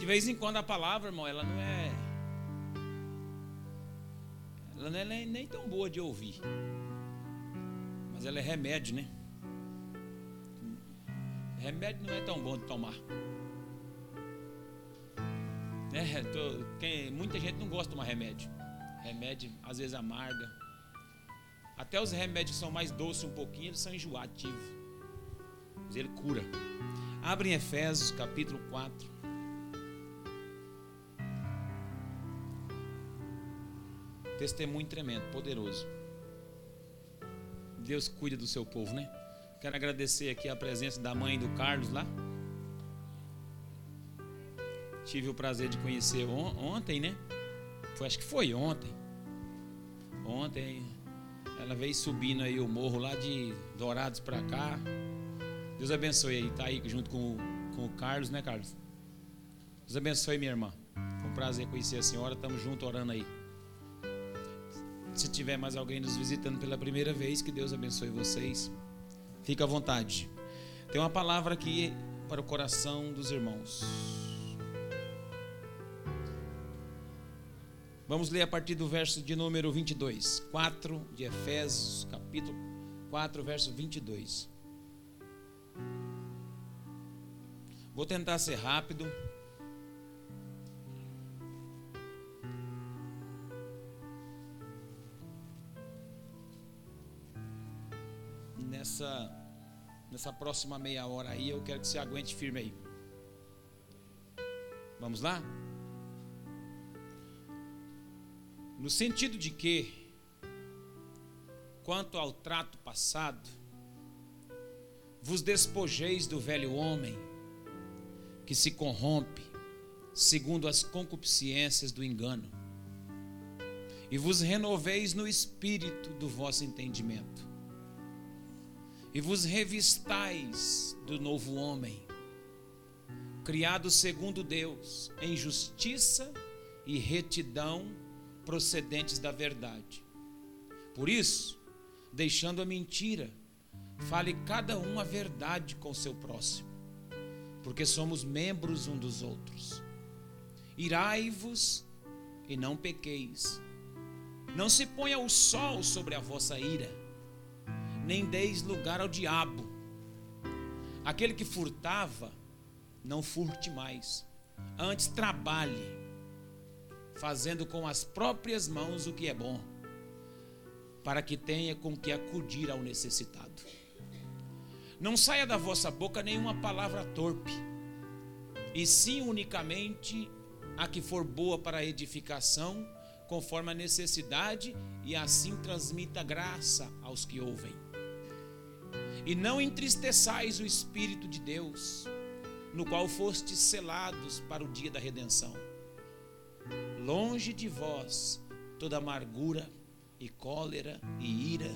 De vez em quando a palavra, irmão, ela não é. Ela não é nem, tão boa de ouvir. Mas ela é remédio, né? Remédio não é tão bom de tomar. É, tô, quem, muita gente não gosta de tomar remédio. Remédio às vezes amarga. Até os remédios que são mais doces um pouquinho, eles são enjoativos. Mas ele cura. Abre em Efésios capítulo 4. Testemunho tremendo, poderoso. Deus cuida do seu povo, né? Quero agradecer aqui a presença da mãe do Carlos lá. Tive o prazer de conhecer on ontem, né? Foi, acho que foi ontem. Ontem ela veio subindo aí o morro lá de Dourados para cá. Deus abençoe aí, tá aí junto com, com o Carlos, né, Carlos? Deus abençoe, minha irmã. Foi um prazer conhecer a senhora. Estamos juntos orando aí. Se tiver mais alguém nos visitando pela primeira vez, que Deus abençoe vocês. Fica à vontade. Tem uma palavra aqui para o coração dos irmãos. Vamos ler a partir do verso de número 22, 4 de Efésios, capítulo 4, verso 22. Vou tentar ser rápido. Nessa, nessa próxima meia hora aí, eu quero que você aguente firme aí. Vamos lá? No sentido de que, quanto ao trato passado, vos despojeis do velho homem, que se corrompe, segundo as concupiscências do engano, e vos renoveis no espírito do vosso entendimento e vos revistais do novo homem, criado segundo Deus, em justiça e retidão procedentes da verdade. Por isso, deixando a mentira, fale cada um a verdade com seu próximo, porque somos membros um dos outros. Irai-vos e não pequeis. Não se ponha o sol sobre a vossa ira nem deis lugar ao diabo. Aquele que furtava, não furte mais. Antes trabalhe, fazendo com as próprias mãos o que é bom, para que tenha com que acudir ao necessitado. Não saia da vossa boca nenhuma palavra torpe, e sim unicamente a que for boa para a edificação, conforme a necessidade, e assim transmita graça aos que ouvem. E não entristeçais o Espírito de Deus, no qual fostes selados para o dia da redenção. Longe de vós toda amargura e cólera e ira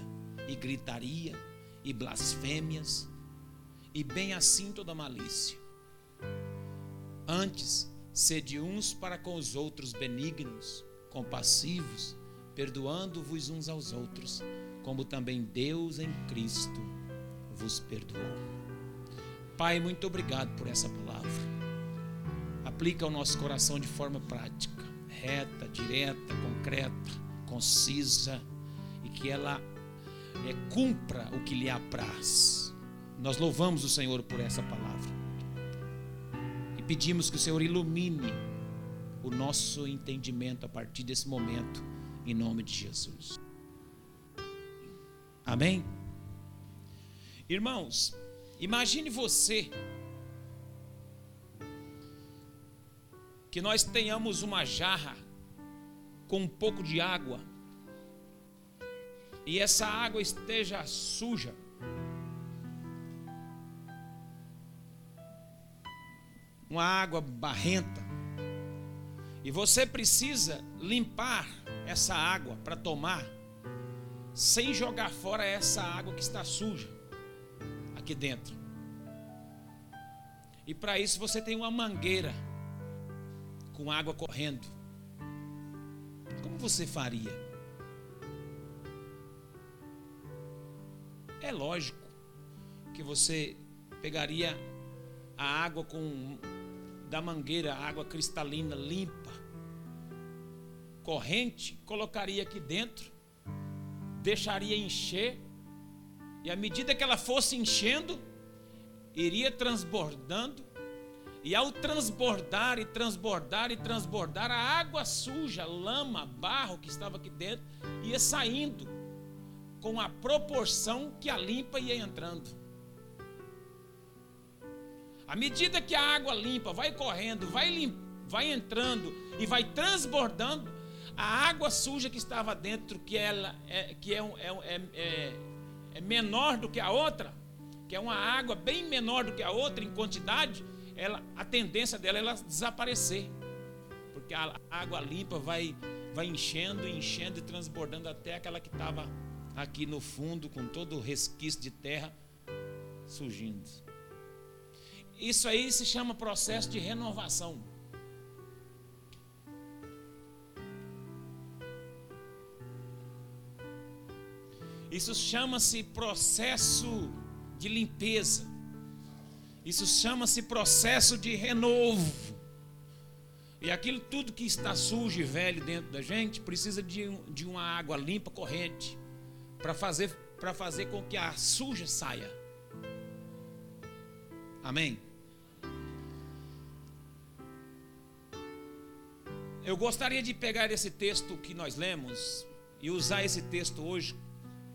e gritaria e blasfêmias, e bem assim toda malícia. Antes, sede uns para com os outros benignos, compassivos, perdoando-vos uns aos outros, como também Deus em Cristo vos perdoou. Pai, muito obrigado por essa palavra. Aplica ao nosso coração de forma prática, reta, direta, concreta, concisa e que ela é, cumpra o que lhe apraz. Nós louvamos o Senhor por essa palavra e pedimos que o Senhor ilumine o nosso entendimento a partir desse momento, em nome de Jesus. Amém? Irmãos, imagine você que nós tenhamos uma jarra com um pouco de água e essa água esteja suja. Uma água barrenta. E você precisa limpar essa água para tomar, sem jogar fora essa água que está suja aqui dentro. E para isso você tem uma mangueira com água correndo. Como você faria? É lógico que você pegaria a água com da mangueira, água cristalina, limpa, corrente, colocaria aqui dentro, deixaria encher, e à medida que ela fosse enchendo, iria transbordando, e ao transbordar e transbordar e transbordar, a água suja, lama, barro que estava aqui dentro, ia saindo com a proporção que a limpa ia entrando. À medida que a água limpa vai correndo, vai, vai entrando e vai transbordando, a água suja que estava dentro, que, ela é, que é, é, é, é menor do que a outra, que é uma água bem menor do que a outra em quantidade, ela, a tendência dela é ela desaparecer. Porque a água limpa vai, vai enchendo, enchendo e transbordando até aquela que estava aqui no fundo, com todo o resquício de terra surgindo. Isso aí se chama processo de renovação. Isso chama-se processo de limpeza. Isso chama-se processo de renovo. E aquilo tudo que está sujo e velho dentro da gente precisa de, de uma água limpa, corrente, para fazer, fazer com que a suja saia. Amém? Eu gostaria de pegar esse texto que nós lemos e usar esse texto hoje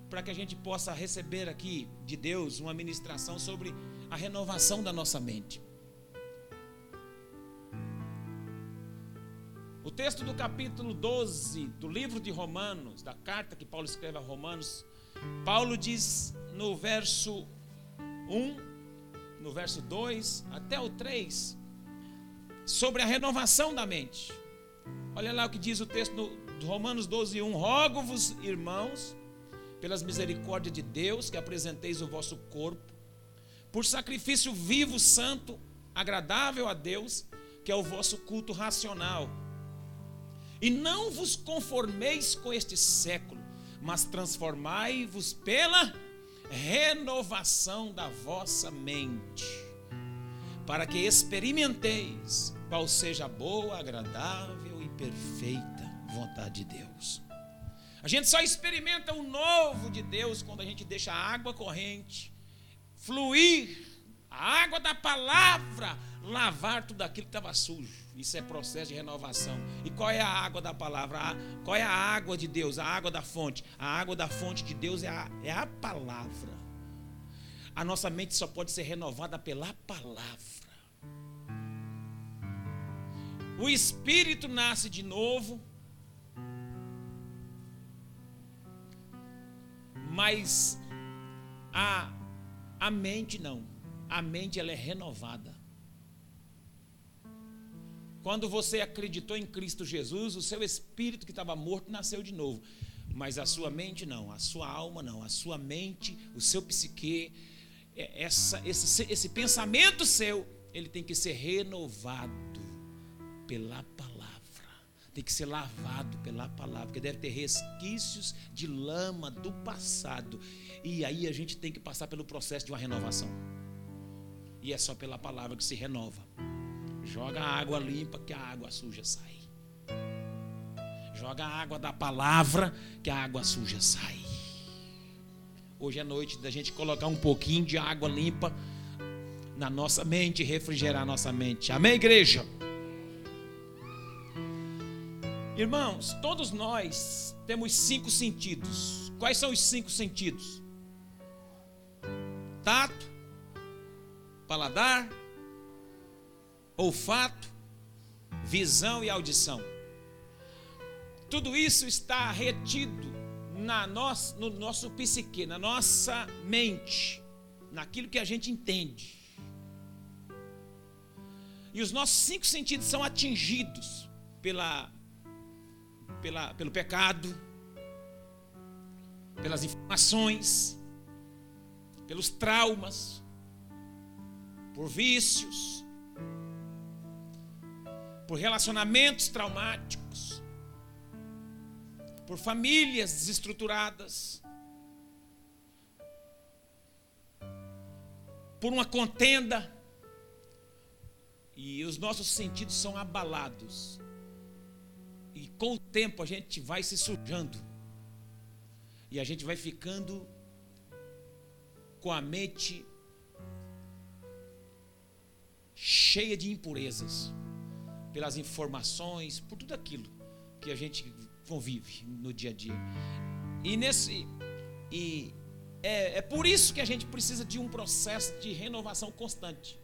para que a gente possa receber aqui de Deus uma ministração sobre a renovação da nossa mente. O texto do capítulo 12 do livro de Romanos, da carta que Paulo escreve a Romanos, Paulo diz no verso 1, no verso 2 até o 3, sobre a renovação da mente. Olha lá o que diz o texto de Romanos 12, 1: Rogo-vos, irmãos, pelas misericórdias de Deus, que apresenteis o vosso corpo por sacrifício vivo, santo, agradável a Deus, que é o vosso culto racional. E não vos conformeis com este século, mas transformai-vos pela renovação da vossa mente, para que experimenteis qual seja a boa, agradável e perfeita vontade de Deus. A gente só experimenta o novo de Deus quando a gente deixa a água corrente fluir, a água da palavra lavar tudo aquilo que estava sujo. Isso é processo de renovação. E qual é a água da palavra? Qual é a água de Deus? A água da fonte. A água da fonte de Deus é a, é a palavra. A nossa mente só pode ser renovada pela palavra. O espírito nasce de novo. Mas a a mente não. A mente ela é renovada. Quando você acreditou em Cristo Jesus, o seu espírito que estava morto nasceu de novo. Mas a sua mente não, a sua alma não, a sua mente, o seu psique, é, essa, esse, esse pensamento seu, ele tem que ser renovado pela palavra. Tem que ser lavado pela palavra, porque deve ter resquícios de lama do passado. E aí a gente tem que passar pelo processo de uma renovação. E é só pela palavra que se renova. Joga a água limpa que a água suja sai. Joga a água da palavra que a água suja sai. Hoje é noite da gente colocar um pouquinho de água limpa na nossa mente, refrigerar a nossa mente. Amém, igreja? Irmãos, todos nós temos cinco sentidos. Quais são os cinco sentidos? tato, paladar, olfato, visão e audição. Tudo isso está retido na nossa, no nosso psique, na nossa mente, naquilo que a gente entende. E os nossos cinco sentidos são atingidos pela, pela, pelo pecado, pelas informações, pelos traumas, por vícios, por relacionamentos traumáticos, por famílias desestruturadas, por uma contenda. e os nossos sentidos são abalados. E com o tempo a gente vai se sujando. E a gente vai ficando com a mente cheia de impurezas, pelas informações, por tudo aquilo que a gente convive no dia a dia. E nesse e é, é por isso que a gente precisa de um processo de renovação constante.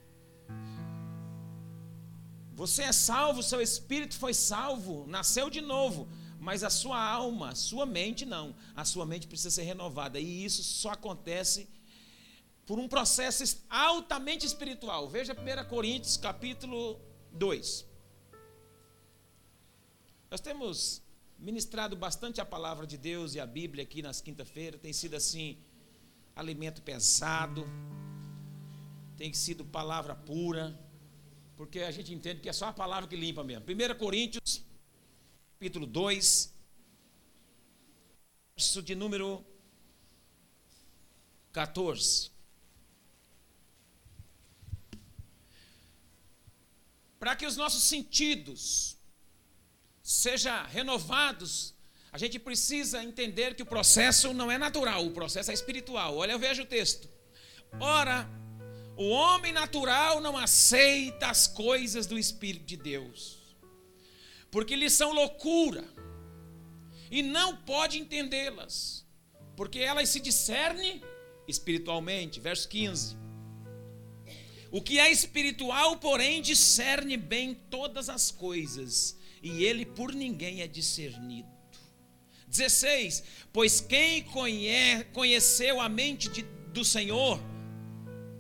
Você é salvo, seu espírito foi salvo, nasceu de novo, mas a sua alma, a sua mente não. A sua mente precisa ser renovada e isso só acontece por um processo altamente espiritual. Veja 1 Coríntios capítulo 2. Nós temos ministrado bastante a palavra de Deus e a Bíblia aqui nas quinta-feiras, tem sido assim alimento pesado, tem sido palavra pura, porque a gente entende que é só a palavra que limpa mesmo. 1 Coríntios capítulo 2, verso de número 14. para que os nossos sentidos sejam renovados, a gente precisa entender que o processo não é natural, o processo é espiritual. Olha, eu vejo o texto. Ora, o homem natural não aceita as coisas do Espírito de Deus, porque lhes são loucura, e não pode entendê-las, porque elas se discernem espiritualmente. Verso 15. O que é espiritual, porém, discerne bem todas as coisas, e ele por ninguém é discernido. 16: Pois quem conhe conheceu a mente de, do Senhor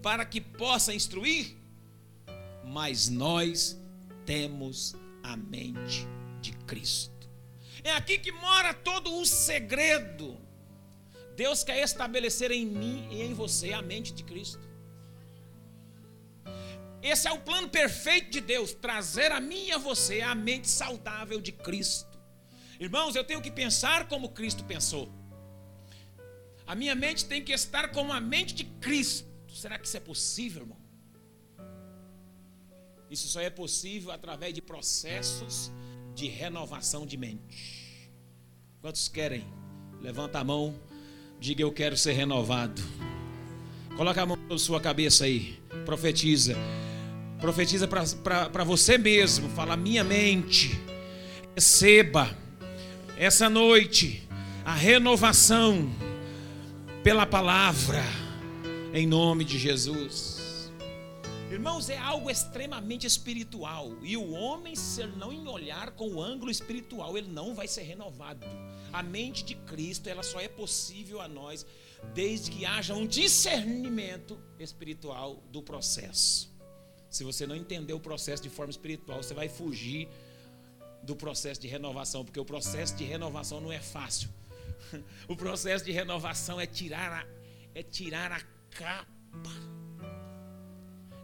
para que possa instruir? Mas nós temos a mente de Cristo. É aqui que mora todo o segredo. Deus quer estabelecer em mim e em você a mente de Cristo. Esse é o plano perfeito de Deus, trazer a mim e a você a mente saudável de Cristo. Irmãos, eu tenho que pensar como Cristo pensou. A minha mente tem que estar como a mente de Cristo. Será que isso é possível, irmão? Isso só é possível através de processos de renovação de mente. Quantos querem? Levanta a mão, diga eu quero ser renovado. Coloca a mão na sua cabeça aí, profetiza. Profetiza para você mesmo. Fala, minha mente, receba essa noite a renovação pela palavra, em nome de Jesus. Irmãos, é algo extremamente espiritual. E o homem, se ele não olhar com o ângulo espiritual, ele não vai ser renovado. A mente de Cristo, ela só é possível a nós desde que haja um discernimento espiritual do processo. Se você não entender o processo de forma espiritual, você vai fugir do processo de renovação, porque o processo de renovação não é fácil. O processo de renovação é tirar a, é tirar a capa,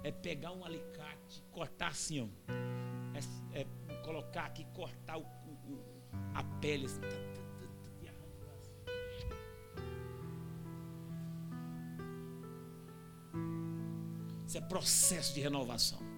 é pegar um alicate, cortar assim, ó. É, é colocar aqui, cortar o, o, a pele. Assim, Isso é processo de renovação.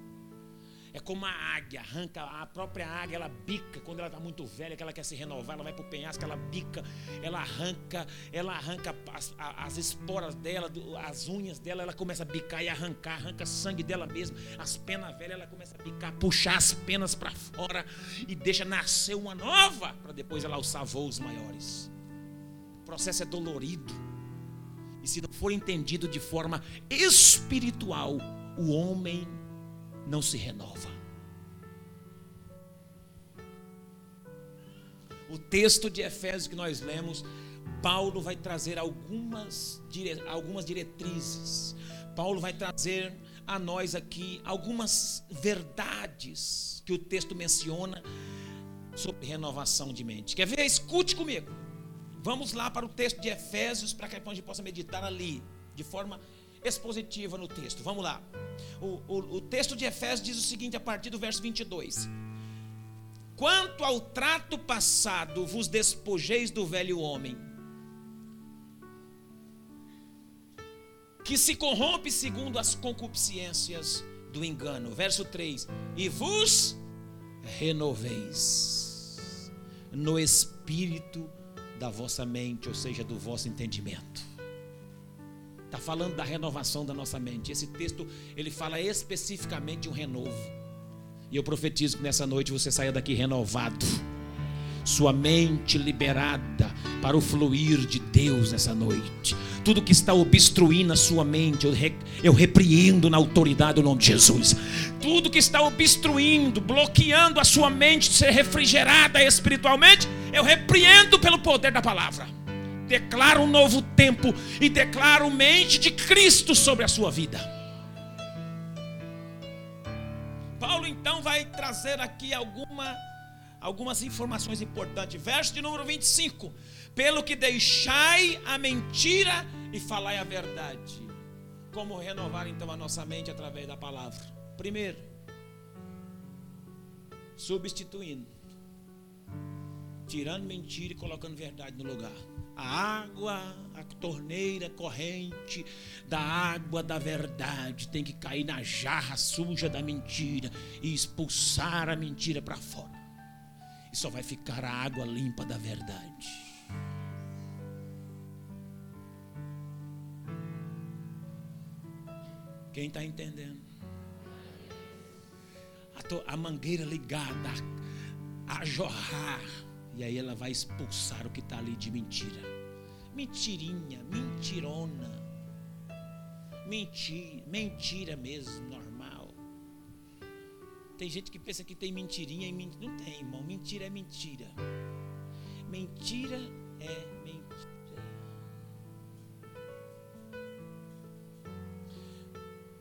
É como a águia, arranca, a própria águia, ela bica, quando ela está muito velha, que ela quer se renovar, ela vai para o penhasco, ela bica, ela arranca, ela arranca as, as esporas dela, as unhas dela, ela começa a bicar e arrancar, arranca sangue dela mesmo, as penas velhas, ela começa a bicar, puxar as penas para fora e deixa nascer uma nova, para depois ela alçar voos maiores. O processo é dolorido. E se não for entendido de forma espiritual, o homem não se renova. O texto de Efésios que nós lemos, Paulo vai trazer algumas, algumas diretrizes. Paulo vai trazer a nós aqui algumas verdades que o texto menciona sobre renovação de mente. Quer ver? Escute comigo. Vamos lá para o texto de Efésios para que a gente possa meditar ali de forma expositiva no texto. Vamos lá. O, o, o, texto de Efésios diz o seguinte a partir do verso 22. Quanto ao trato passado, vos despojeis do velho homem, que se corrompe segundo as concupiscências do engano. Verso 3: E vos renoveis no espírito da vossa mente, ou seja, do vosso entendimento. Está falando da renovação da nossa mente. Esse texto ele fala especificamente de um renovo. E eu profetizo que nessa noite você saia daqui renovado sua mente liberada para o fluir de Deus nessa noite. Tudo que está obstruindo a sua mente, eu, eu repreendo na autoridade do nome de Jesus. Tudo que está obstruindo, bloqueando a sua mente de ser refrigerada espiritualmente, eu repreendo pelo poder da palavra. Declaro um novo tempo e declaro mente de Cristo sobre a sua vida. Paulo então vai trazer aqui alguma algumas informações importantes. Verso de número 25: Pelo que deixai a mentira e falai a verdade. Como renovar então a nossa mente através da palavra? Primeiro, substituindo, tirando mentira e colocando verdade no lugar. A água, a torneira corrente da água da verdade tem que cair na jarra suja da mentira e expulsar a mentira para fora e só vai ficar a água limpa da verdade. Quem está entendendo? A, a, mangueira ligada a, a jorrar, e aí ela vai expulsar o que está ali de mentira. Mentirinha, mentirona, mentira, mentira mesmo, normal. Tem gente que pensa que tem mentirinha e mentira. Não tem, irmão. Mentira é mentira. Mentira é mentira.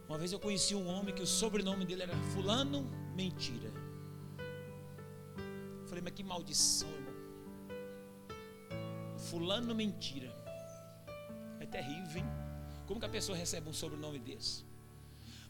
Uma vez eu conheci um homem que o sobrenome dele era Fulano Mentira. Eu falei, mas que maldição. Fulano Mentira. É terrível, hein? Como que a pessoa recebe um sobrenome desse?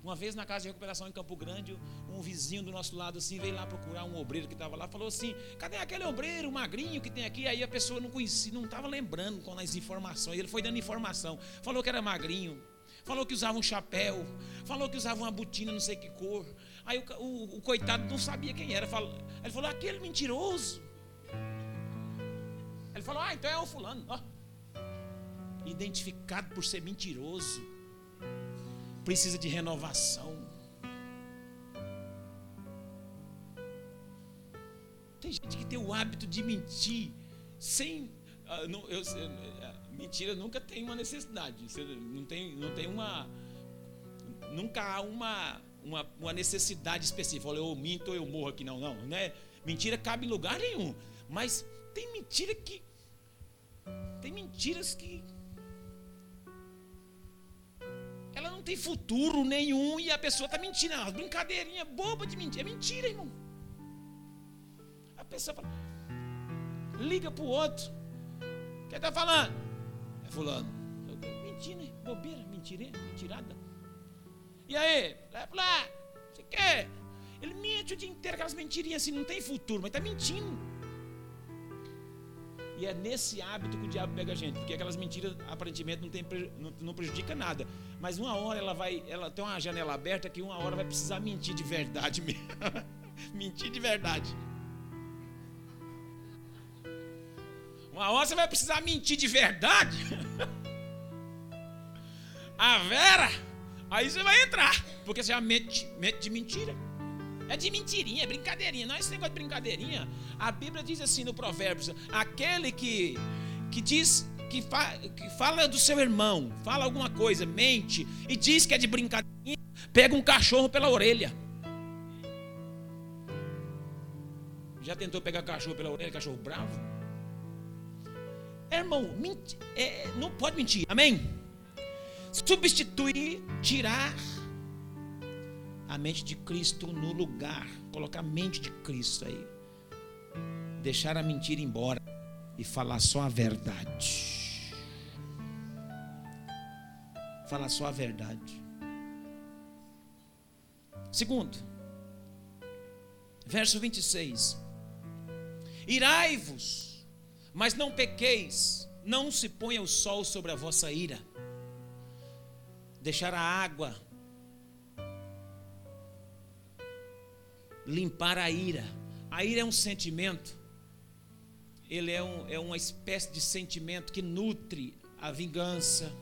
Uma vez na casa de recuperação em Campo Grande, um vizinho do nosso lado assim veio lá procurar um obreiro que estava lá, falou assim: "Cadê aquele obreiro magrinho que tem aqui?" Aí a pessoa não conhecia, não estava lembrando com as informações. Ele foi dando informação, falou que era magrinho, falou que usava um chapéu, falou que usava uma botina não sei que cor. Aí o, o, o coitado não sabia quem era. Falou, ele falou: "Aquele mentiroso". Ele falou: "Ah, então é o fulano". Ó. Identificado por ser mentiroso precisa de renovação. Tem gente que tem o hábito de mentir sem. Uh, não, eu, uh, mentira nunca tem uma necessidade. Não tem, não tem uma. Nunca há uma, uma, uma necessidade específica. Olha, eu minto ou eu morro aqui. Não, não. Né? Mentira cabe em lugar nenhum. Mas tem mentira que. Tem mentiras que ela não tem futuro nenhum e a pessoa está mentindo. Uma brincadeirinha boba de mentira. É mentira, irmão. A pessoa fala, liga para o outro. Quem está falando? É fulano. Mentira, bobeira, mentira, mentirada. E aí? Lá, você quer? Ele mente o dia inteiro, aquelas mentirinhas assim, não tem futuro, mas está mentindo. E é nesse hábito que o diabo pega a gente, porque aquelas mentiras aparentemente não, tem, não, não prejudica nada. Mas uma hora ela vai, ela tem uma janela aberta que uma hora vai precisar mentir de verdade mesmo. mentir de verdade. Uma hora você vai precisar mentir de verdade. a Vera, aí você vai entrar, porque você já mente, mente de mentira. É de mentirinha, é brincadeirinha. Não é esse negócio de brincadeirinha. A Bíblia diz assim no Provérbios: aquele que, que diz que, fa, que fala do seu irmão, fala alguma coisa, mente e diz que é de brincadeirinha, pega um cachorro pela orelha. Já tentou pegar cachorro pela orelha, cachorro bravo? É, irmão, é, não pode mentir, amém? Substituir, tirar a mente de Cristo no lugar. Colocar a mente de Cristo aí. Deixar a mentira embora e falar só a verdade. Falar só a verdade. Segundo, verso 26. Irai-vos, mas não pequeis, não se ponha o sol sobre a vossa ira. Deixar a água limpar a ira. A ira é um sentimento, ele é, um, é uma espécie de sentimento que nutre a vingança.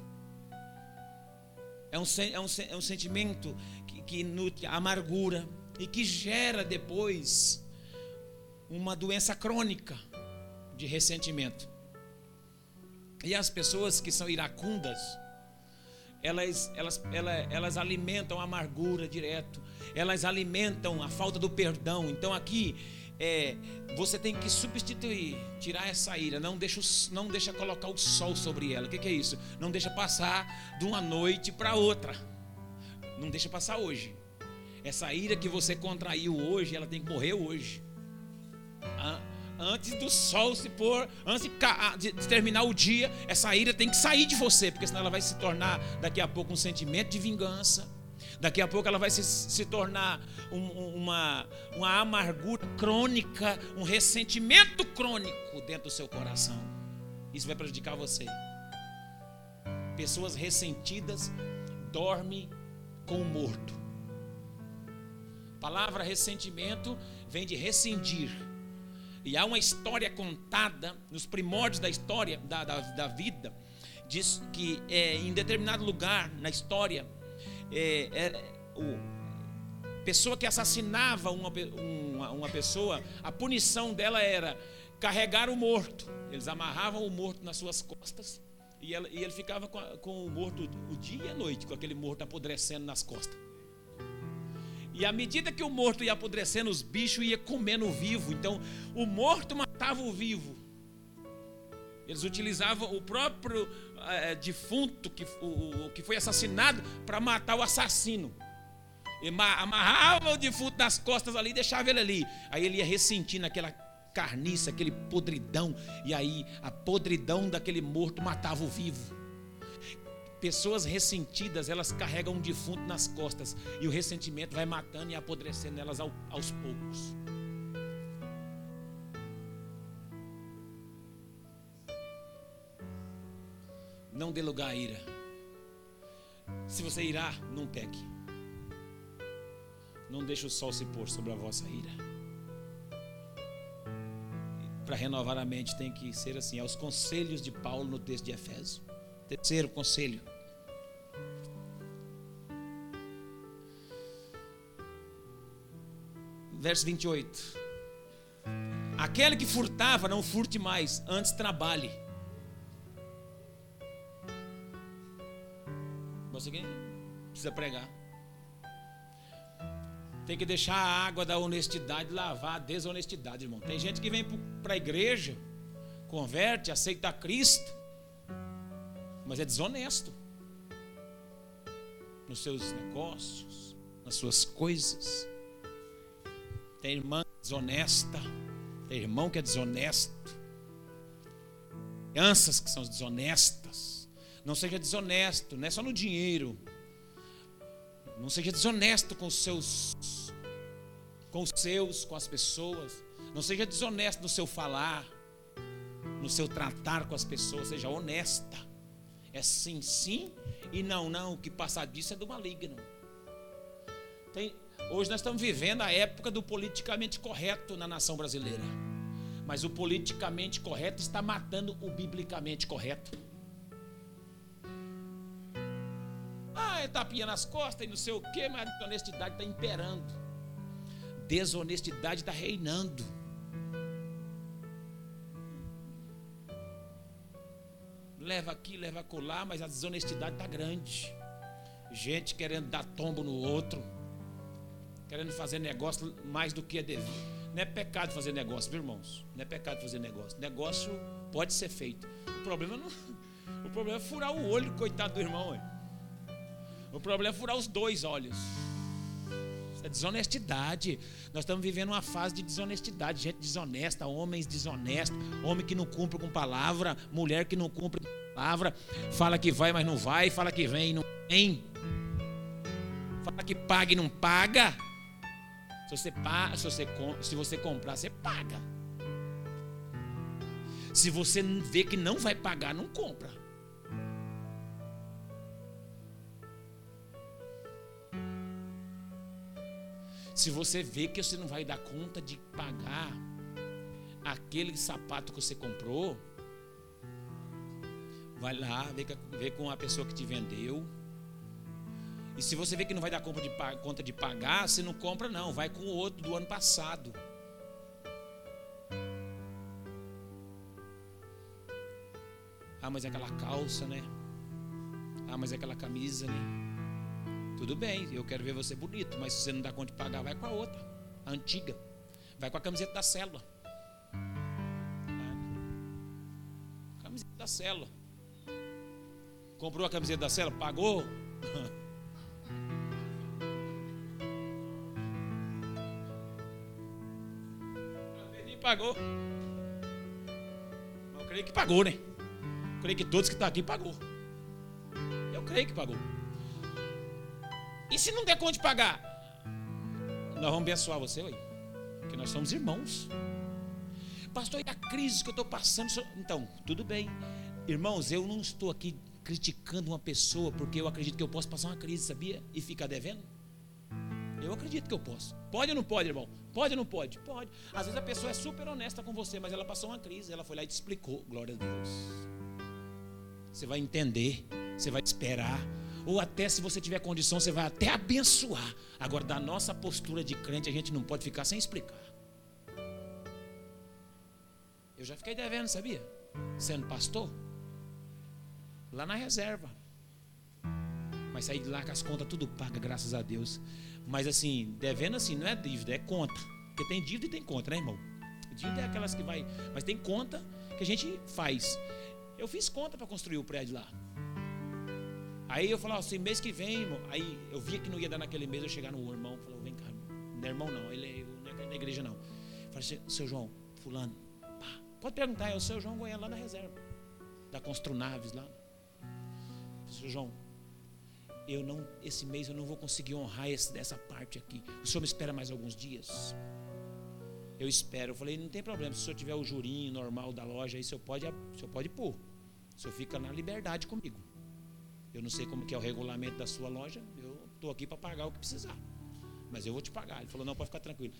É um, é um, é um sentimento que, que nutre a amargura e que gera depois uma doença crônica de ressentimento. E as pessoas que são iracundas, elas, elas, elas, elas alimentam a amargura direto, elas alimentam a falta do perdão. Então aqui é, você tem que substituir, tirar essa ira, não deixa, não deixa colocar o sol sobre ela. O que, que é isso? Não deixa passar de uma noite para outra. Não deixa passar hoje. Essa ira que você contraiu hoje, ela tem que morrer hoje. Antes do sol se pôr, antes de, terminar o dia, essa ira tem que sair de você, porque senão ela vai se tornar daqui a pouco um sentimento de vingança. Daqui a pouco ela vai se, se tornar um, uma, uma amargura crônica, um ressentimento crônico dentro do seu coração. Isso vai prejudicar você. Pessoas ressentidas dormem com o morto. A palavra ressentimento vem de rescindir e há uma história contada nos primórdios da história da, da, da vida, diz que é, em determinado lugar na história, é, é, o, pessoa que assassinava uma, uma, uma pessoa, a punição dela era carregar o morto. Eles amarravam o morto nas suas costas e, ela, e ele ficava com, a, com, o morto o dia e a noite, com aquele morto apodrecendo nas costas. E à medida que o morto ia apodrecendo, os bichos iam comendo o vivo. Então, o morto matava o vivo. Eles utilizavam o próprio é, defunto que, o, o, que foi assassinado para matar o assassino. E amarrava o defunto nas costas ali e deixava ele ali. Aí ele ia ressentindo aquela carniça, aquele podridão. E aí a podridão daquele morto matava o vivo. Pessoas ressentidas, elas carregam um defunto nas costas e o ressentimento vai matando e apodrecendo elas ao, aos poucos. Não dê lugar à ira. Se você irá, não peque. Não deixe o sol se pôr sobre a vossa ira. Para renovar a mente tem que ser assim. É os conselhos de Paulo no texto de Efésio. Terceiro conselho. Verso 28. Aquele que furtava, não furte mais, antes trabalhe. Você precisa pregar. Tem que deixar a água da honestidade lavar a desonestidade, irmão. Tem gente que vem para a igreja, converte, aceita Cristo, mas é desonesto nos seus negócios, nas suas coisas. Tem irmã desonesta, tem irmão que é desonesto, crianças que são desonestas. Não seja desonesto, não é só no dinheiro. Não seja desonesto com os seus, com os seus, com as pessoas. Não seja desonesto no seu falar, no seu tratar com as pessoas. Seja honesta. É sim, sim e não, não. O que passar disso é do maligno. Tem, hoje nós estamos vivendo a época do politicamente correto na nação brasileira. Mas o politicamente correto está matando o biblicamente correto. Ah, é tapinha nas costas e não sei o que, mas a desonestidade está imperando. Desonestidade está reinando. leva aqui, leva acolá, mas a desonestidade está grande. Gente querendo dar tombo no outro, querendo fazer negócio mais do que é devido. Não é pecado fazer negócio, viu, irmãos? Não é pecado fazer negócio. Negócio pode ser feito. O problema não, o problema é furar o olho, coitado do irmão. Ué. O problema é furar os dois olhos. É desonestidade. Nós estamos vivendo uma fase de desonestidade. Gente desonesta, homens desonestos, homem que não cumpre com palavra, mulher que não cumpre com palavra, fala que vai, mas não vai, fala que vem e não vem. Fala que paga e não paga. Se você, se você, se você comprar, você paga. Se você vê que não vai pagar, não compra. Se você vê que você não vai dar conta de pagar aquele sapato que você comprou, vai lá, vê, com a pessoa que te vendeu. E se você vê que não vai dar conta de, conta de pagar, você não compra, não. Vai com o outro do ano passado. Ah, mas é aquela calça, né? Ah, mas é aquela camisa, né? Tudo bem, eu quero ver você bonito, mas se você não dá conta de pagar, vai com a outra, a antiga. Vai com a camiseta da célula. Camiseta da célula. Comprou a camiseta da célula, pagou. Pagou. Eu creio que pagou, né? Eu creio que todos que estão aqui pagou. Eu creio que pagou. E se não der conta de pagar? Nós vamos abençoar você, oi. Porque nós somos irmãos. Pastor, e a crise que eu estou passando? Então, tudo bem. Irmãos, eu não estou aqui criticando uma pessoa porque eu acredito que eu posso passar uma crise, sabia? E ficar devendo. Eu acredito que eu posso. Pode ou não pode, irmão? Pode ou não pode? Pode. Às vezes a pessoa é super honesta com você, mas ela passou uma crise, ela foi lá e te explicou. Glória a Deus. Você vai entender, você vai esperar, ou até se você tiver condição, você vai até abençoar. Agora, da nossa postura de crente, a gente não pode ficar sem explicar. Eu já fiquei devendo, sabia? Sendo pastor, lá na reserva. Mas saí de lá com as contas tudo paga, graças a Deus. Mas assim, devendo assim, não é dívida, é conta. Porque tem dívida e tem conta, né, irmão? Dívida é aquelas que vai. Mas tem conta que a gente faz. Eu fiz conta para construir o prédio lá. Aí eu falava assim, mês que vem, irmão. Aí eu via que não ia dar naquele mês, eu chegar no irmão, falou, vem cá, não é irmão não, ele é na igreja não. Eu falei assim, seu João, fulano, pá, pode perguntar, é o seu João Goiânia lá na reserva, da Construnaves lá. Seu João, eu não, esse mês eu não vou conseguir honrar esse, essa parte aqui. O senhor me espera mais alguns dias? Eu espero. Eu falei, não tem problema, se o senhor tiver o jurinho normal da loja, aí o senhor pode, o senhor pode pôr. O senhor fica na liberdade comigo. Eu não sei como que é o regulamento da sua loja. Eu estou aqui para pagar o que precisar. Mas eu vou te pagar. Ele falou, não, pode ficar tranquilo.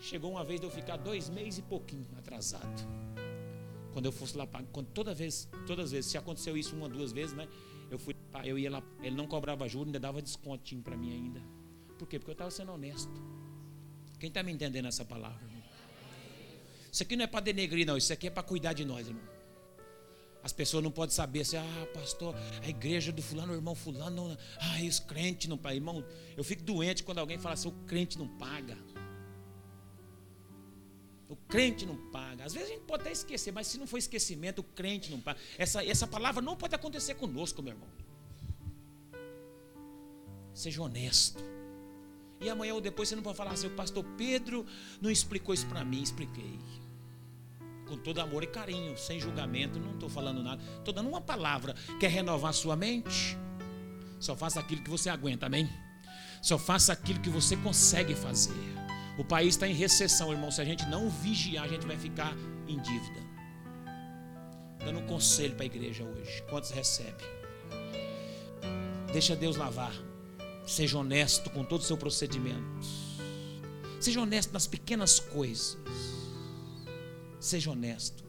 Chegou uma vez de eu ficar dois meses e pouquinho atrasado. Quando eu fosse lá, quando toda vez, todas as vezes, se aconteceu isso uma, duas vezes, né? Eu fui, eu ia lá, ele não cobrava juros, ainda dava descontinho para mim ainda. Por quê? Porque eu estava sendo honesto. Quem está me entendendo essa palavra? Irmão? Isso aqui não é para denegrir, não. Isso aqui é para cuidar de nós, irmão. As pessoas não podem saber assim, ah, pastor, a igreja do fulano, o irmão fulano, não, ah, os crentes não pagam. Irmão, eu fico doente quando alguém fala assim, o crente não paga. O crente não paga. Às vezes a gente pode até esquecer, mas se não for esquecimento, o crente não paga. Essa, essa palavra não pode acontecer conosco, meu irmão. Seja honesto. E amanhã ou depois você não pode falar assim, o pastor Pedro não explicou isso para mim, expliquei com todo amor e carinho, sem julgamento, não estou falando nada, estou dando uma palavra. Quer renovar sua mente? Só faça aquilo que você aguenta, amém? Só faça aquilo que você consegue fazer. O país está em recessão, irmão. Se a gente não vigiar, a gente vai ficar em dívida. Dando um conselho para a igreja hoje. Quantos recebe? Deixa Deus lavar. Seja honesto com todo o seu procedimento. Seja honesto nas pequenas coisas. Seja honesto.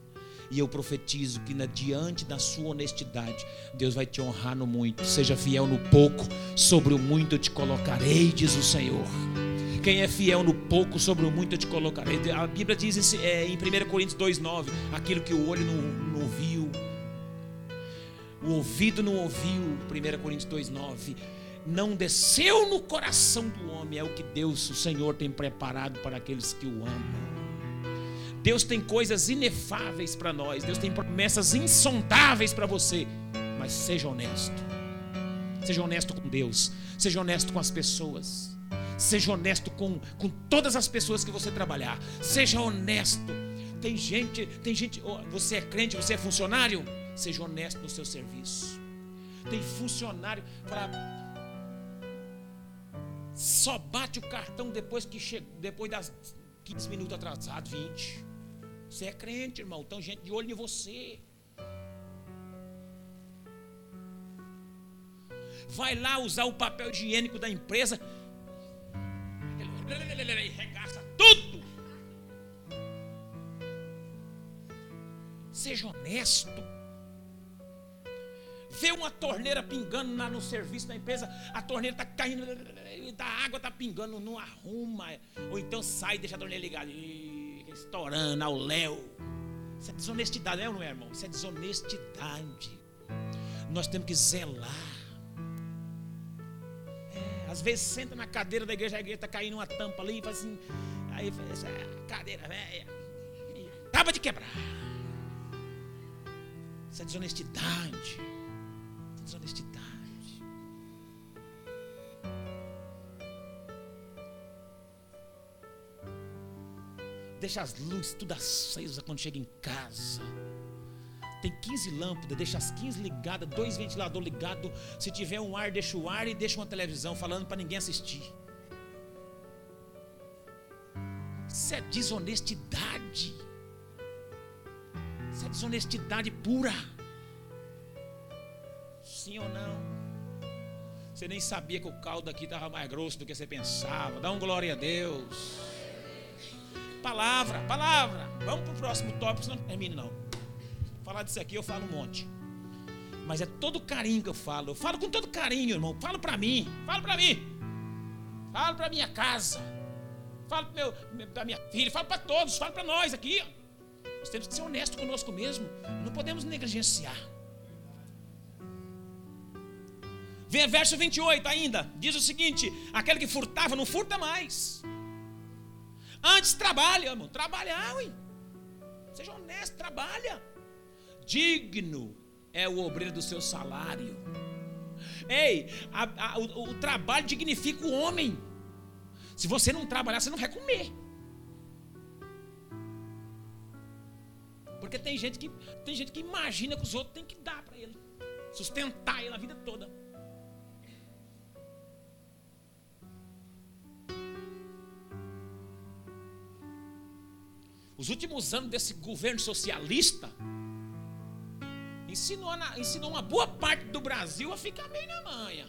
E eu profetizo que na, diante da sua honestidade, Deus vai te honrar no muito. Seja fiel no pouco, sobre o muito eu te colocarei, diz o Senhor. Quem é fiel no pouco, sobre o muito eu te colocarei. A Bíblia diz é, em 1 Coríntios 2,9: aquilo que o olho não, não ouviu, o ouvido não ouviu, 1 Coríntios 2,9 não desceu no coração do homem, é o que Deus, o Senhor, tem preparado para aqueles que o amam. Deus tem coisas inefáveis para nós, Deus tem promessas insondáveis para você, mas seja honesto. Seja honesto com Deus, seja honesto com as pessoas, seja honesto com, com todas as pessoas que você trabalhar, seja honesto. Tem gente, tem gente, você é crente, você é funcionário, seja honesto no seu serviço. Tem funcionário para só bate o cartão depois que chega, depois das 15 minutos atrasado, 20. Você é crente, irmão. Então, gente de olho em você. Vai lá usar o papel higiênico da empresa. E regaça tudo. Seja honesto. Vê uma torneira pingando lá no serviço da empresa, a torneira está caindo, a água está pingando, não arruma. Ou então sai e deixa a torneira ligada, estourando ao léu. Isso é desonestidade, não é, irmão? Isso é desonestidade. Nós temos que zelar. É, às vezes senta na cadeira da igreja, a igreja está caindo uma tampa ali e faz assim. Aí faz cadeira velha. Acaba de quebrar. Isso é desonestidade desonestidade. Deixa as luzes tudo acesas quando chega em casa. Tem 15 lâmpadas, deixa as 15 ligadas, dois ventiladores ligados. Se tiver um ar, deixa o ar e deixa uma televisão falando para ninguém assistir. Isso é desonestidade. Isso é desonestidade pura. Sim ou não? Você nem sabia que o caldo aqui estava mais grosso do que você pensava. Dá um glória a Deus. Palavra, palavra. Vamos para o próximo tópico, senão não termine não. Falar disso aqui eu falo um monte. Mas é todo carinho que eu falo. Eu falo com todo carinho, irmão. Falo para mim. Falo para mim. Falo para minha casa. Falo para minha filha. Falo para todos. Falo para nós aqui. Nós temos que ser honestos conosco mesmo. Não podemos negligenciar. Verso 28 ainda, diz o seguinte: aquele que furtava, não furta mais. Antes trabalha, irmão, trabalhar, ué. Seja honesto, trabalha. Digno é o obreiro do seu salário. Ei, a, a, o, o trabalho dignifica o homem. Se você não trabalhar, você não vai comer. Porque tem gente que tem gente que imagina que os outros têm que dar para ele, sustentar ele a vida toda. Os últimos anos desse governo socialista ensinou, na, ensinou uma boa parte do Brasil a ficar bem na manha.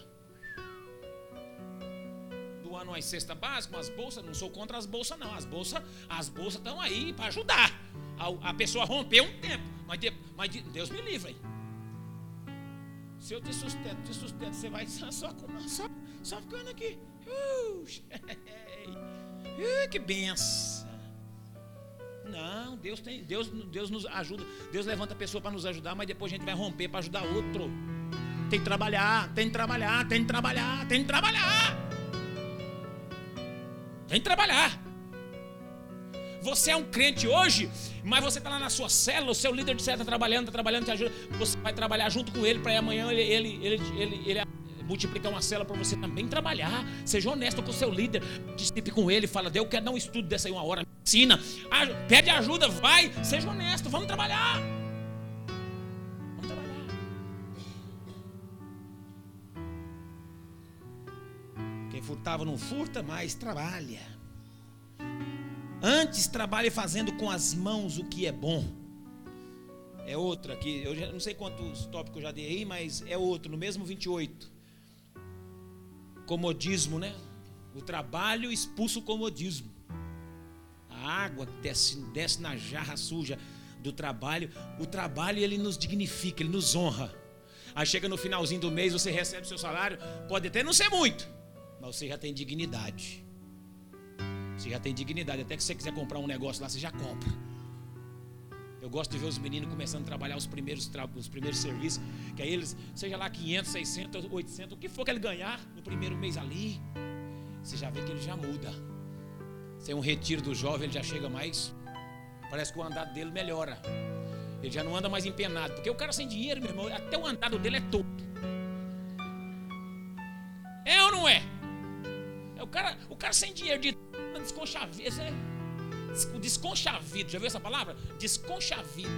Do ano as cesta básica, as bolsas, não sou contra as bolsas, não. As bolsas as bolsas estão aí para ajudar. A, a, pessoa romper um tempo. Mas, de, mas de, Deus me livre. Se eu te sustento, te sustento, você vai só, só, só, ficando aqui. Uh, que benção. Não, Deus tem, Deus, Deus nos ajuda. Deus levanta a pessoa para nos ajudar, mas depois a gente vai romper para ajudar outro. Tem que trabalhar, tem que trabalhar, tem que trabalhar, tem que trabalhar. Tem que trabalhar. Você é um crente hoje, mas você está lá na sua célula, o seu líder de célula está trabalhando, está trabalhando, te ajuda. Você vai trabalhar junto com ele para amanhã ele, ele, ele, ele, ele multiplicar uma cela para você também trabalhar. Seja honesto com o seu líder. Discipe com ele, fala, Deus quer dar um estudo dessa aí uma hora. Ensina, pede ajuda, vai, seja honesto, vamos trabalhar. Vamos trabalhar. Quem furtava não furta, mas trabalha. Antes trabalhe fazendo com as mãos o que é bom. É outra aqui, eu já, não sei quantos tópicos eu já dei aí, mas é outro, no mesmo 28 comodismo, né? O trabalho expulsa o comodismo. Água desce, desce na jarra suja do trabalho. O trabalho ele nos dignifica, ele nos honra. Aí chega no finalzinho do mês, você recebe o seu salário, pode até não ser muito, mas você já tem dignidade. Você já tem dignidade. Até que você quiser comprar um negócio lá, você já compra. Eu gosto de ver os meninos começando a trabalhar os primeiros, os primeiros serviços, que aí eles, seja lá 500, 600, 800, o que for que ele ganhar no primeiro mês ali, você já vê que ele já muda. Sem um retiro do jovem, ele já chega mais. Parece que o andado dele melhora. Ele já não anda mais empenado. Porque o cara sem dinheiro, meu irmão, até o andado dele é todo. É ou não é? é o, cara, o cara sem dinheiro de desconchavido. É desconchavido, já viu essa palavra? Desconchavido.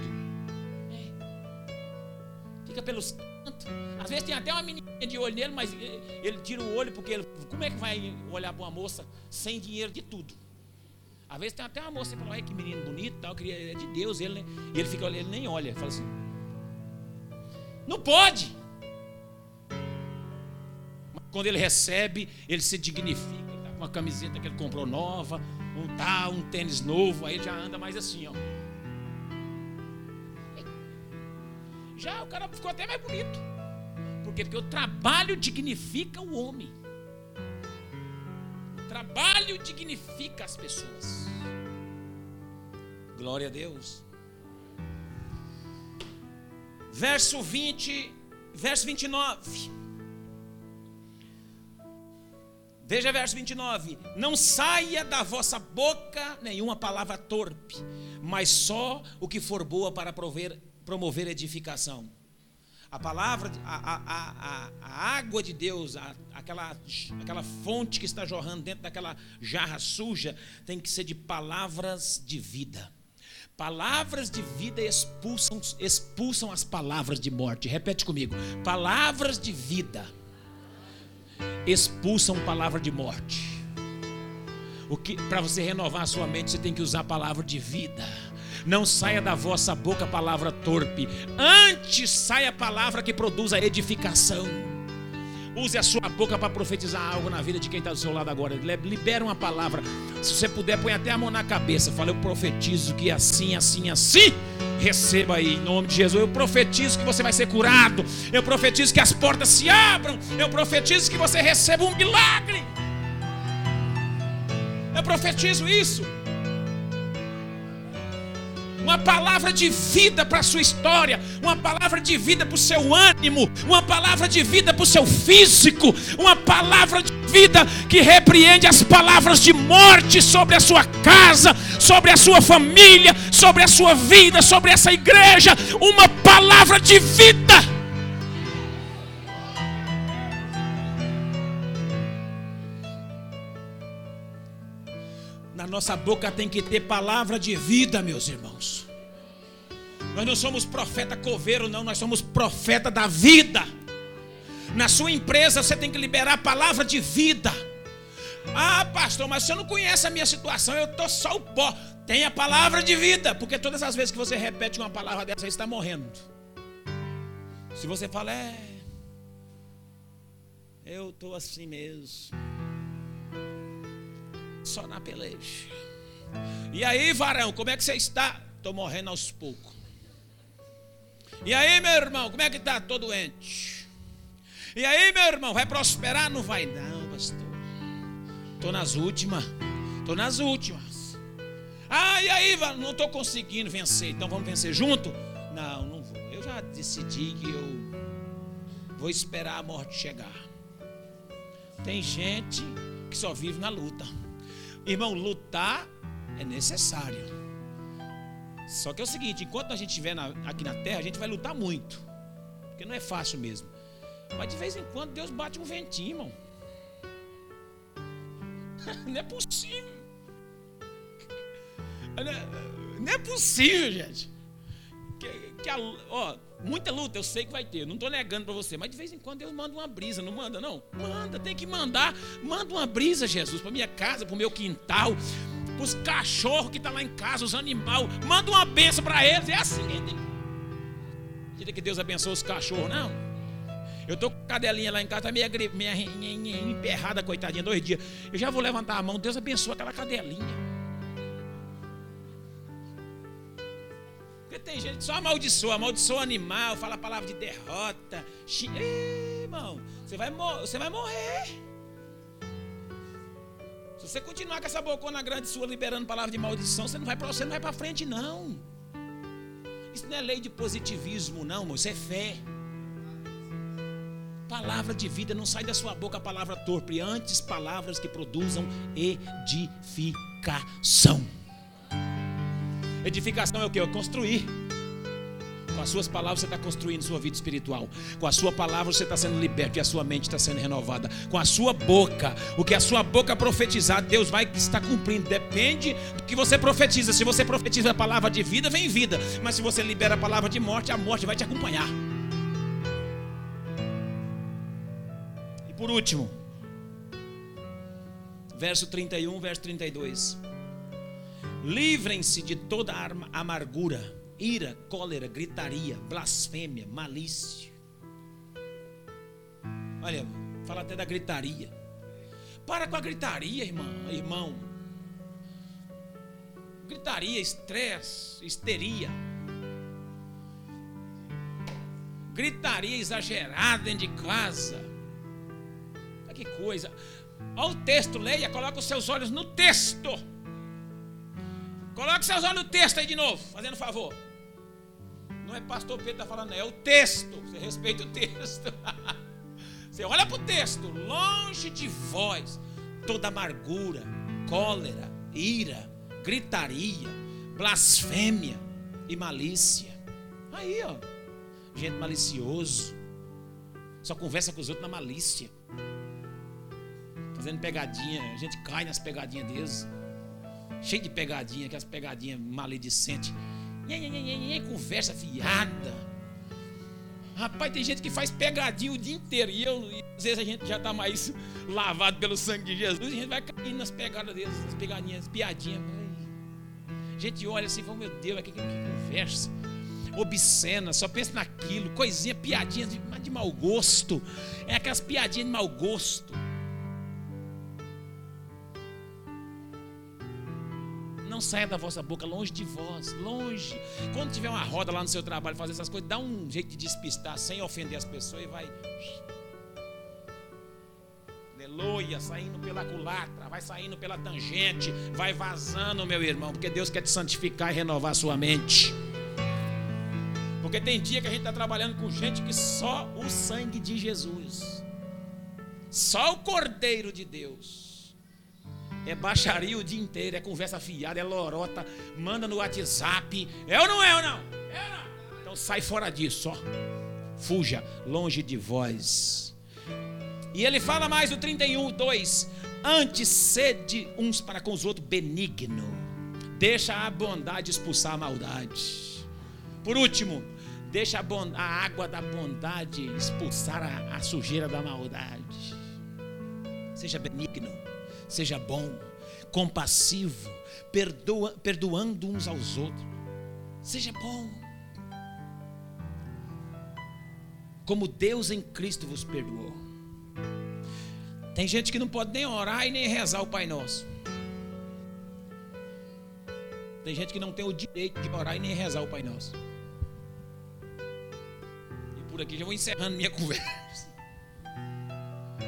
É. Fica pelos cantos. Às vezes tem até uma menininha de olho nele, mas ele tira o olho porque ele. Como é que vai olhar para uma moça sem dinheiro de tudo? Às vezes tem até uma moça que fala, que menino bonito, tal, queria, é de Deus, ele, e ele fica ele nem olha, fala assim. Não pode! Mas quando ele recebe, ele se dignifica, ele está com uma camiseta que ele comprou nova, um tal, um tênis novo, aí ele já anda mais assim, ó. Já o cara ficou até mais bonito. Por quê? Porque o trabalho dignifica o homem. Trabalho dignifica as pessoas. Glória a Deus. Verso 20, verso 29. Veja verso 29. Não saia da vossa boca nenhuma palavra torpe, mas só o que for boa para prover, promover edificação. A palavra, a, a, a, a água de Deus, aquela, aquela fonte que está jorrando dentro daquela jarra suja, tem que ser de palavras de vida. Palavras de vida expulsam, expulsam as palavras de morte. Repete comigo. Palavras de vida expulsam palavra de morte. O que para você renovar a sua mente, você tem que usar a palavra de vida. Não saia da vossa boca palavra torpe, antes saia palavra que produz a edificação. Use a sua boca para profetizar algo na vida de quem está do seu lado agora. Libera uma palavra. Se você puder, põe até a mão na cabeça. Fala, eu profetizo que assim, assim, assim. Receba aí, em nome de Jesus. Eu profetizo que você vai ser curado. Eu profetizo que as portas se abram. Eu profetizo que você receba um milagre. Eu profetizo isso uma palavra de vida para a sua história, uma palavra de vida para o seu ânimo, uma palavra de vida para o seu físico, uma palavra de vida que repreende as palavras de morte sobre a sua casa, sobre a sua família, sobre a sua vida, sobre essa igreja, uma palavra de vida. Nossa boca tem que ter palavra de vida, meus irmãos. Nós não somos profeta coveiro, não, nós somos profeta da vida. Na sua empresa você tem que liberar a palavra de vida. Ah, pastor, mas você não conhece a minha situação, eu estou só o pó. Tem a palavra de vida, porque todas as vezes que você repete uma palavra dessa, você está morrendo. Se você fala, é, eu estou assim mesmo só na peleja. E aí, varão, como é que você está? Estou morrendo aos poucos. E aí, meu irmão, como é que está? Estou doente. E aí, meu irmão, vai prosperar? Não vai, não, pastor. Estou nas últimas. Estou nas últimas. Ah, e aí, não estou conseguindo vencer. Então vamos vencer junto? Não, não vou. Eu já decidi que eu vou esperar a morte chegar. Tem gente que só vive na luta. Irmão, lutar é necessário. Só que é o seguinte: enquanto a gente estiver aqui na terra, a gente vai lutar muito. Porque não é fácil mesmo. Mas de vez em quando Deus bate um ventinho, irmão. Não é possível. Não é possível, gente. Que, que a, ó, muita luta eu sei que vai ter, não estou negando para você, mas de vez em quando Deus manda uma brisa, não manda não? Manda, tem que mandar, manda uma brisa, Jesus, para minha casa, para o meu quintal, para os cachorros que estão tá lá em casa, os animais, manda uma benção para eles, é assim. Queria que Deus abençoe os cachorros, não. Eu tô com a cadelinha lá em casa, tá meio meia, meia emperrada, coitadinha, dois dias. Eu já vou levantar a mão, Deus abençoe aquela cadelinha. Porque tem gente que só amaldiçoa, amaldiçoa animal, fala a palavra de derrota. Ei, irmão, você vai, você vai morrer. Se você continuar com essa bocona grande sua liberando palavra de maldição, você não vai para você não vai para frente não. Isso não é lei de positivismo não, irmão, isso é fé. Palavra de vida não sai da sua boca a palavra torpe, antes palavras que produzam edificação. Edificação é o que? É construir. Com as suas palavras você está construindo sua vida espiritual. Com a sua palavra você está sendo liberto e a sua mente está sendo renovada. Com a sua boca, o que a sua boca profetizar, Deus vai estar cumprindo. Depende do que você profetiza. Se você profetiza a palavra de vida, vem vida. Mas se você libera a palavra de morte, a morte vai te acompanhar. E por último, verso 31, verso 32. Livrem-se de toda amargura, ira, cólera, gritaria, blasfêmia, malícia. Olha, fala até da gritaria. Para com a gritaria, irmão, irmão. Gritaria, estresse, histeria. gritaria exagerada dentro de casa. Que coisa. Olha o texto, leia, coloca os seus olhos no texto. Coloque seus olhos no texto aí de novo, fazendo favor. Não é pastor Pedro que está falando, é o texto. Você respeita o texto. Você olha para o texto, longe de vós, toda amargura, cólera, ira, gritaria, blasfêmia e malícia. Aí, ó, gente malicioso, só conversa com os outros na malícia, fazendo pegadinha, a gente cai nas pegadinhas deles cheio de pegadinha, aquelas pegadinhas maledicentes. Conversa fiada. Rapaz, tem gente que faz pegadinha o dia inteiro. E eu, e às vezes a gente já está mais lavado pelo sangue de Jesus. A gente vai caindo nas pegadas deles, nas pegadinhas, piadinhas. A gente olha assim e fala, meu Deus, que, que, que conversa. Obscena, só pensa naquilo, coisinha, piadinha de, de mau gosto. É aquelas piadinhas de mau gosto. Não saia da vossa boca, longe de vós, longe. Quando tiver uma roda lá no seu trabalho, fazer essas coisas, dá um jeito de despistar sem ofender as pessoas e vai. Aleluia, saindo pela culatra, vai saindo pela tangente, vai vazando, meu irmão, porque Deus quer te santificar e renovar a sua mente. Porque tem dia que a gente está trabalhando com gente que só o sangue de Jesus, só o Cordeiro de Deus é baixaria o dia inteiro, é conversa fiada, é lorota, manda no WhatsApp. É ou não é ou não? É ou não? Então sai fora disso, ó. Fuja longe de vós. E ele fala mais no 31, 2: Antes sede uns para com os outros benigno. Deixa a bondade expulsar a maldade. Por último, deixa a, a água da bondade expulsar a, a sujeira da maldade. Seja benigno seja bom, compassivo, perdoa, perdoando uns aos outros. Seja bom. Como Deus em Cristo vos perdoou. Tem gente que não pode nem orar e nem rezar o Pai Nosso. Tem gente que não tem o direito de orar e nem rezar o Pai Nosso. E por aqui já vou encerrando minha conversa.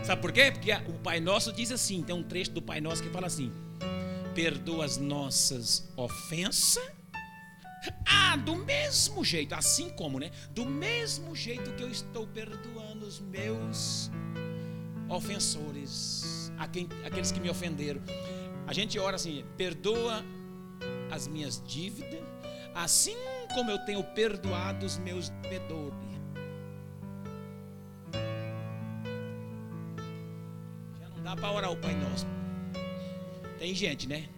Sabe por quê? Porque o Pai Nosso diz assim: tem um trecho do Pai Nosso que fala assim: perdoa as nossas ofensas. Ah, do mesmo jeito, assim como, né? Do mesmo jeito que eu estou perdoando os meus ofensores, aqueles que me ofenderam. A gente ora assim: perdoa as minhas dívidas, assim como eu tenho perdoado os meus devedores. Dá para orar o Pai Nosso. Tem gente, né?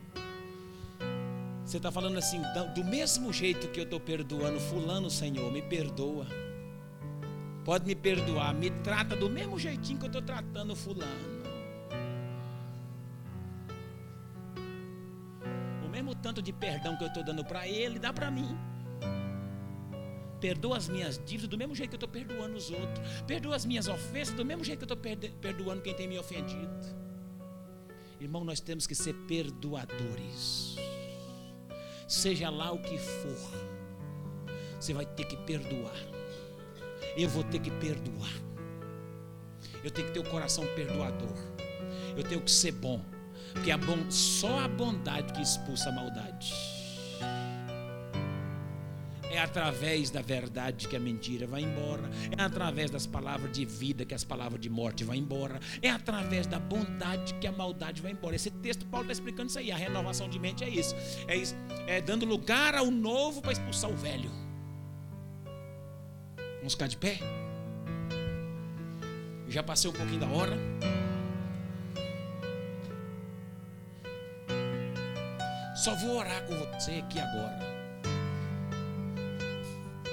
Você está falando assim, do mesmo jeito que eu estou perdoando Fulano, Senhor, me perdoa. Pode me perdoar, me trata do mesmo jeitinho que eu estou tratando Fulano. O mesmo tanto de perdão que eu estou dando para ele, dá para mim. Perdoa as minhas dívidas do mesmo jeito que eu estou perdoando os outros. Perdoa as minhas ofensas do mesmo jeito que eu estou perdoando quem tem me ofendido. Irmão, nós temos que ser perdoadores. Seja lá o que for, você vai ter que perdoar. Eu vou ter que perdoar. Eu tenho que ter o coração perdoador. Eu tenho que ser bom. Porque a bom, só a bondade que expulsa a maldade. É através da verdade que a mentira vai embora. É através das palavras de vida que as palavras de morte vão embora. É através da bondade que a maldade vai embora. Esse texto Paulo está explicando isso aí. A renovação de mente é isso. É isso. É dando lugar ao novo para expulsar o velho. Vamos ficar de pé? Já passei um pouquinho da hora. Só vou orar com você aqui agora.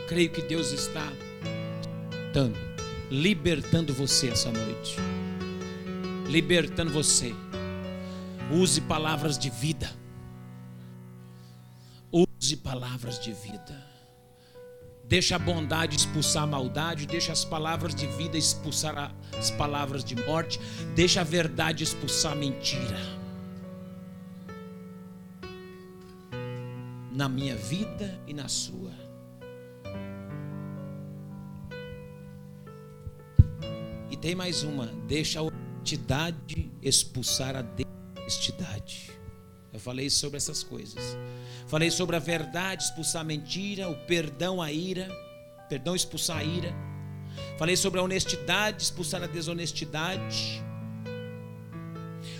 Creio que Deus está dando, libertando você essa noite. Libertando você. Use palavras de vida. Use palavras de vida. Deixa a bondade expulsar a maldade, deixa as palavras de vida expulsar as palavras de morte, deixa a verdade expulsar a mentira. Na minha vida e na sua. Tem mais uma. Deixa a honestidade expulsar a desonestidade. Eu falei sobre essas coisas. Falei sobre a verdade expulsar a mentira, o perdão a ira, perdão expulsar a ira. Falei sobre a honestidade expulsar a desonestidade.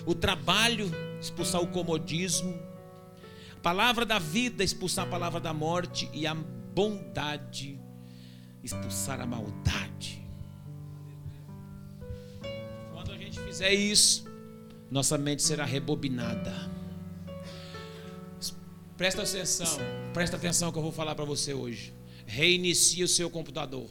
O trabalho expulsar o comodismo. A palavra da vida expulsar a palavra da morte e a bondade expulsar a maldade. Fizer isso, nossa mente será rebobinada. Presta atenção, presta atenção que eu vou falar para você hoje. Reinicie o seu computador.